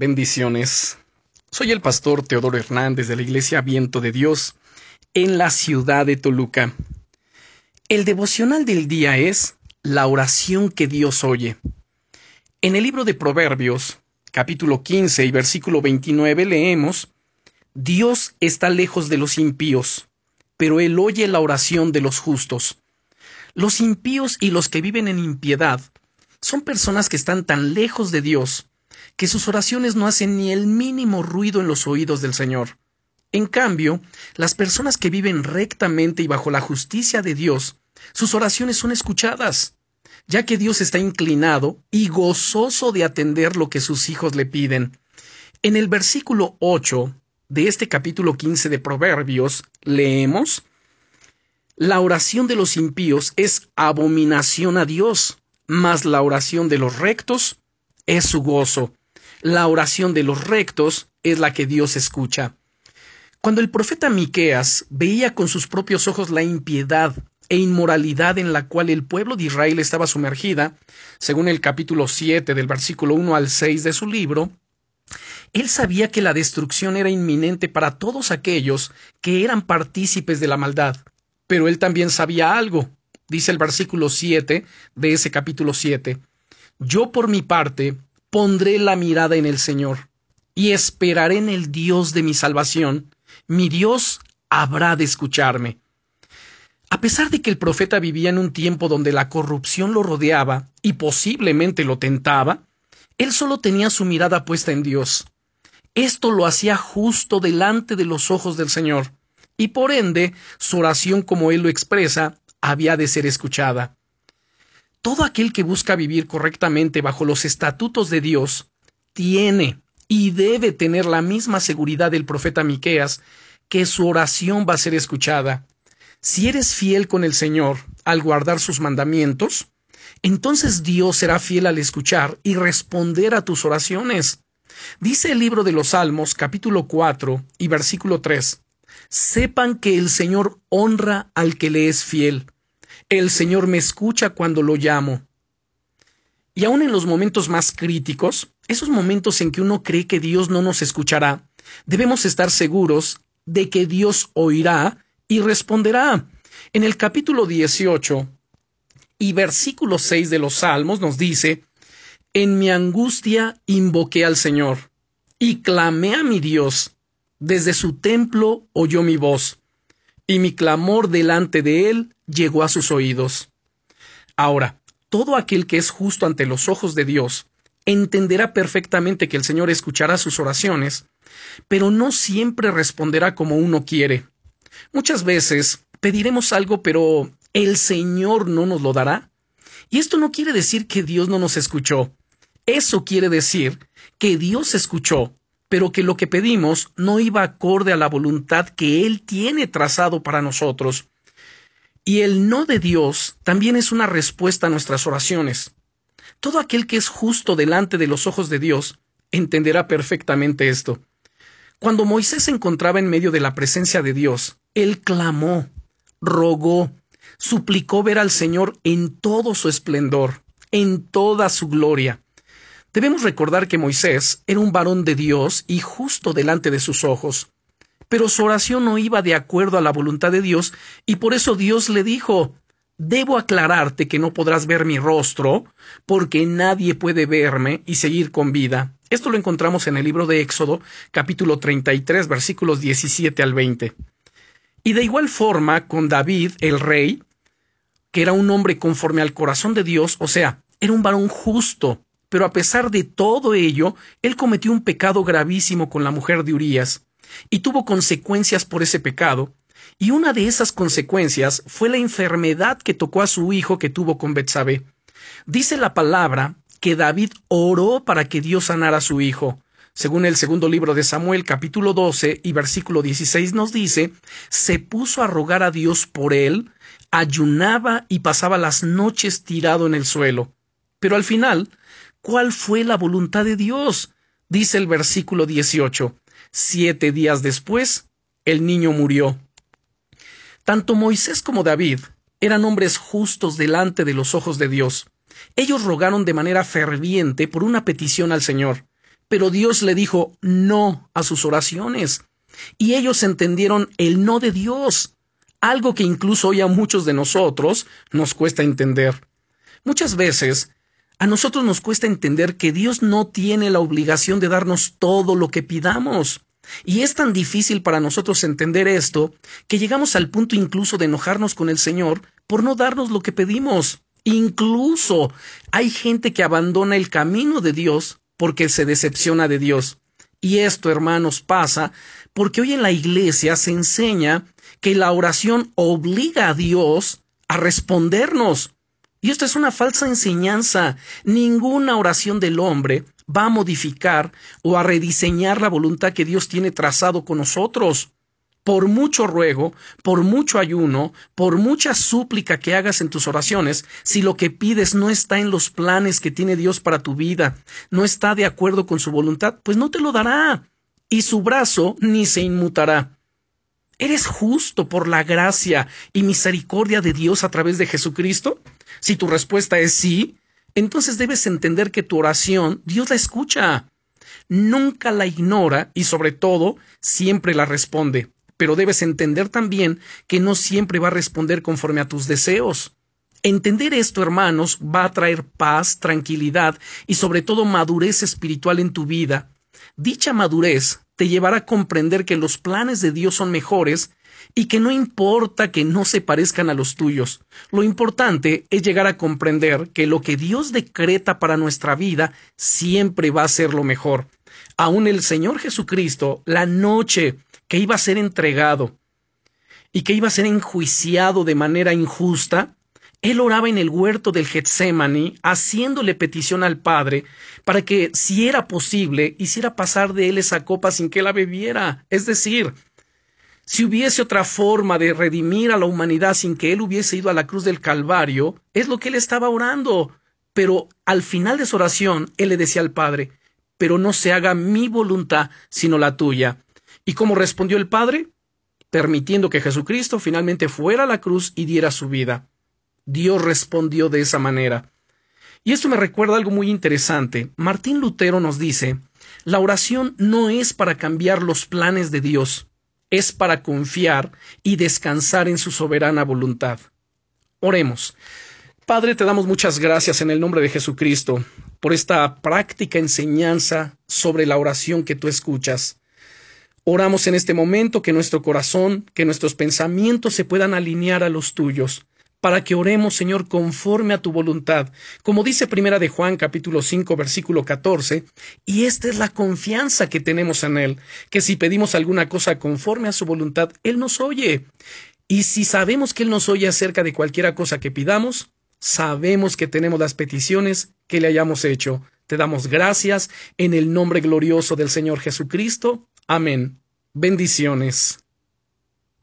Bendiciones. Soy el pastor Teodoro Hernández de la Iglesia Viento de Dios en la ciudad de Toluca. El devocional del día es la oración que Dios oye. En el libro de Proverbios, capítulo 15 y versículo 29 leemos, Dios está lejos de los impíos, pero Él oye la oración de los justos. Los impíos y los que viven en impiedad son personas que están tan lejos de Dios que sus oraciones no hacen ni el mínimo ruido en los oídos del Señor. En cambio, las personas que viven rectamente y bajo la justicia de Dios, sus oraciones son escuchadas, ya que Dios está inclinado y gozoso de atender lo que sus hijos le piden. En el versículo 8 de este capítulo 15 de Proverbios leemos La oración de los impíos es abominación a Dios, mas la oración de los rectos es su gozo. La oración de los rectos es la que Dios escucha. Cuando el profeta Miqueas veía con sus propios ojos la impiedad e inmoralidad en la cual el pueblo de Israel estaba sumergida, según el capítulo 7 del versículo 1 al 6 de su libro, él sabía que la destrucción era inminente para todos aquellos que eran partícipes de la maldad. Pero él también sabía algo, dice el versículo 7 de ese capítulo 7. Yo por mi parte pondré la mirada en el Señor y esperaré en el Dios de mi salvación. Mi Dios habrá de escucharme. A pesar de que el profeta vivía en un tiempo donde la corrupción lo rodeaba y posiblemente lo tentaba, él solo tenía su mirada puesta en Dios. Esto lo hacía justo delante de los ojos del Señor, y por ende su oración como él lo expresa había de ser escuchada. Todo aquel que busca vivir correctamente bajo los estatutos de Dios tiene y debe tener la misma seguridad del profeta Miqueas que su oración va a ser escuchada. Si eres fiel con el Señor al guardar sus mandamientos, entonces Dios será fiel al escuchar y responder a tus oraciones. Dice el libro de los Salmos, capítulo 4 y versículo 3. Sepan que el Señor honra al que le es fiel el Señor me escucha cuando lo llamo. Y aun en los momentos más críticos, esos momentos en que uno cree que Dios no nos escuchará, debemos estar seguros de que Dios oirá y responderá. En el capítulo 18 y versículo 6 de los Salmos nos dice, En mi angustia invoqué al Señor y clamé a mi Dios. Desde su templo oyó mi voz, y mi clamor delante de él llegó a sus oídos. Ahora, todo aquel que es justo ante los ojos de Dios entenderá perfectamente que el Señor escuchará sus oraciones, pero no siempre responderá como uno quiere. Muchas veces pediremos algo, pero el Señor no nos lo dará. Y esto no quiere decir que Dios no nos escuchó. Eso quiere decir que Dios escuchó, pero que lo que pedimos no iba acorde a la voluntad que Él tiene trazado para nosotros. Y el no de Dios también es una respuesta a nuestras oraciones. Todo aquel que es justo delante de los ojos de Dios entenderá perfectamente esto. Cuando Moisés se encontraba en medio de la presencia de Dios, él clamó, rogó, suplicó ver al Señor en todo su esplendor, en toda su gloria. Debemos recordar que Moisés era un varón de Dios y justo delante de sus ojos pero su oración no iba de acuerdo a la voluntad de Dios y por eso Dios le dijo, Debo aclararte que no podrás ver mi rostro, porque nadie puede verme y seguir con vida. Esto lo encontramos en el libro de Éxodo, capítulo 33, versículos 17 al 20. Y de igual forma con David, el rey, que era un hombre conforme al corazón de Dios, o sea, era un varón justo, pero a pesar de todo ello, él cometió un pecado gravísimo con la mujer de Urías y tuvo consecuencias por ese pecado, y una de esas consecuencias fue la enfermedad que tocó a su hijo que tuvo con Betsabé. Dice la palabra que David oró para que Dios sanara a su hijo. Según el segundo libro de Samuel, capítulo 12 y versículo 16 nos dice, se puso a rogar a Dios por él, ayunaba y pasaba las noches tirado en el suelo. Pero al final, ¿cuál fue la voluntad de Dios? Dice el versículo 18, Siete días después, el niño murió. Tanto Moisés como David eran hombres justos delante de los ojos de Dios. Ellos rogaron de manera ferviente por una petición al Señor, pero Dios le dijo no a sus oraciones. Y ellos entendieron el no de Dios, algo que incluso hoy a muchos de nosotros nos cuesta entender. Muchas veces a nosotros nos cuesta entender que Dios no tiene la obligación de darnos todo lo que pidamos. Y es tan difícil para nosotros entender esto que llegamos al punto incluso de enojarnos con el Señor por no darnos lo que pedimos. Incluso hay gente que abandona el camino de Dios porque se decepciona de Dios. Y esto, hermanos, pasa porque hoy en la iglesia se enseña que la oración obliga a Dios a respondernos. Y esto es una falsa enseñanza. Ninguna oración del hombre va a modificar o a rediseñar la voluntad que Dios tiene trazado con nosotros. Por mucho ruego, por mucho ayuno, por mucha súplica que hagas en tus oraciones, si lo que pides no está en los planes que tiene Dios para tu vida, no está de acuerdo con su voluntad, pues no te lo dará, y su brazo ni se inmutará. ¿Eres justo por la gracia y misericordia de Dios a través de Jesucristo? Si tu respuesta es sí, entonces debes entender que tu oración Dios la escucha. Nunca la ignora y sobre todo siempre la responde. Pero debes entender también que no siempre va a responder conforme a tus deseos. Entender esto, hermanos, va a traer paz, tranquilidad y sobre todo madurez espiritual en tu vida. Dicha madurez te llevará a comprender que los planes de Dios son mejores y que no importa que no se parezcan a los tuyos. Lo importante es llegar a comprender que lo que Dios decreta para nuestra vida siempre va a ser lo mejor. Aún el Señor Jesucristo, la noche que iba a ser entregado y que iba a ser enjuiciado de manera injusta, él oraba en el huerto del Getsemaní, haciéndole petición al Padre para que, si era posible, hiciera pasar de él esa copa sin que la bebiera. Es decir, si hubiese otra forma de redimir a la humanidad sin que él hubiese ido a la cruz del Calvario, es lo que él estaba orando. Pero al final de su oración, él le decía al Padre, pero no se haga mi voluntad, sino la tuya. ¿Y cómo respondió el Padre? Permitiendo que Jesucristo finalmente fuera a la cruz y diera su vida. Dios respondió de esa manera. Y esto me recuerda algo muy interesante. Martín Lutero nos dice, la oración no es para cambiar los planes de Dios, es para confiar y descansar en su soberana voluntad. Oremos. Padre, te damos muchas gracias en el nombre de Jesucristo por esta práctica enseñanza sobre la oración que tú escuchas. Oramos en este momento que nuestro corazón, que nuestros pensamientos se puedan alinear a los tuyos para que oremos, Señor, conforme a tu voluntad, como dice Primera de Juan capítulo 5 versículo 14, y esta es la confianza que tenemos en Él, que si pedimos alguna cosa conforme a su voluntad, Él nos oye. Y si sabemos que Él nos oye acerca de cualquiera cosa que pidamos, sabemos que tenemos las peticiones que le hayamos hecho. Te damos gracias en el nombre glorioso del Señor Jesucristo. Amén. Bendiciones.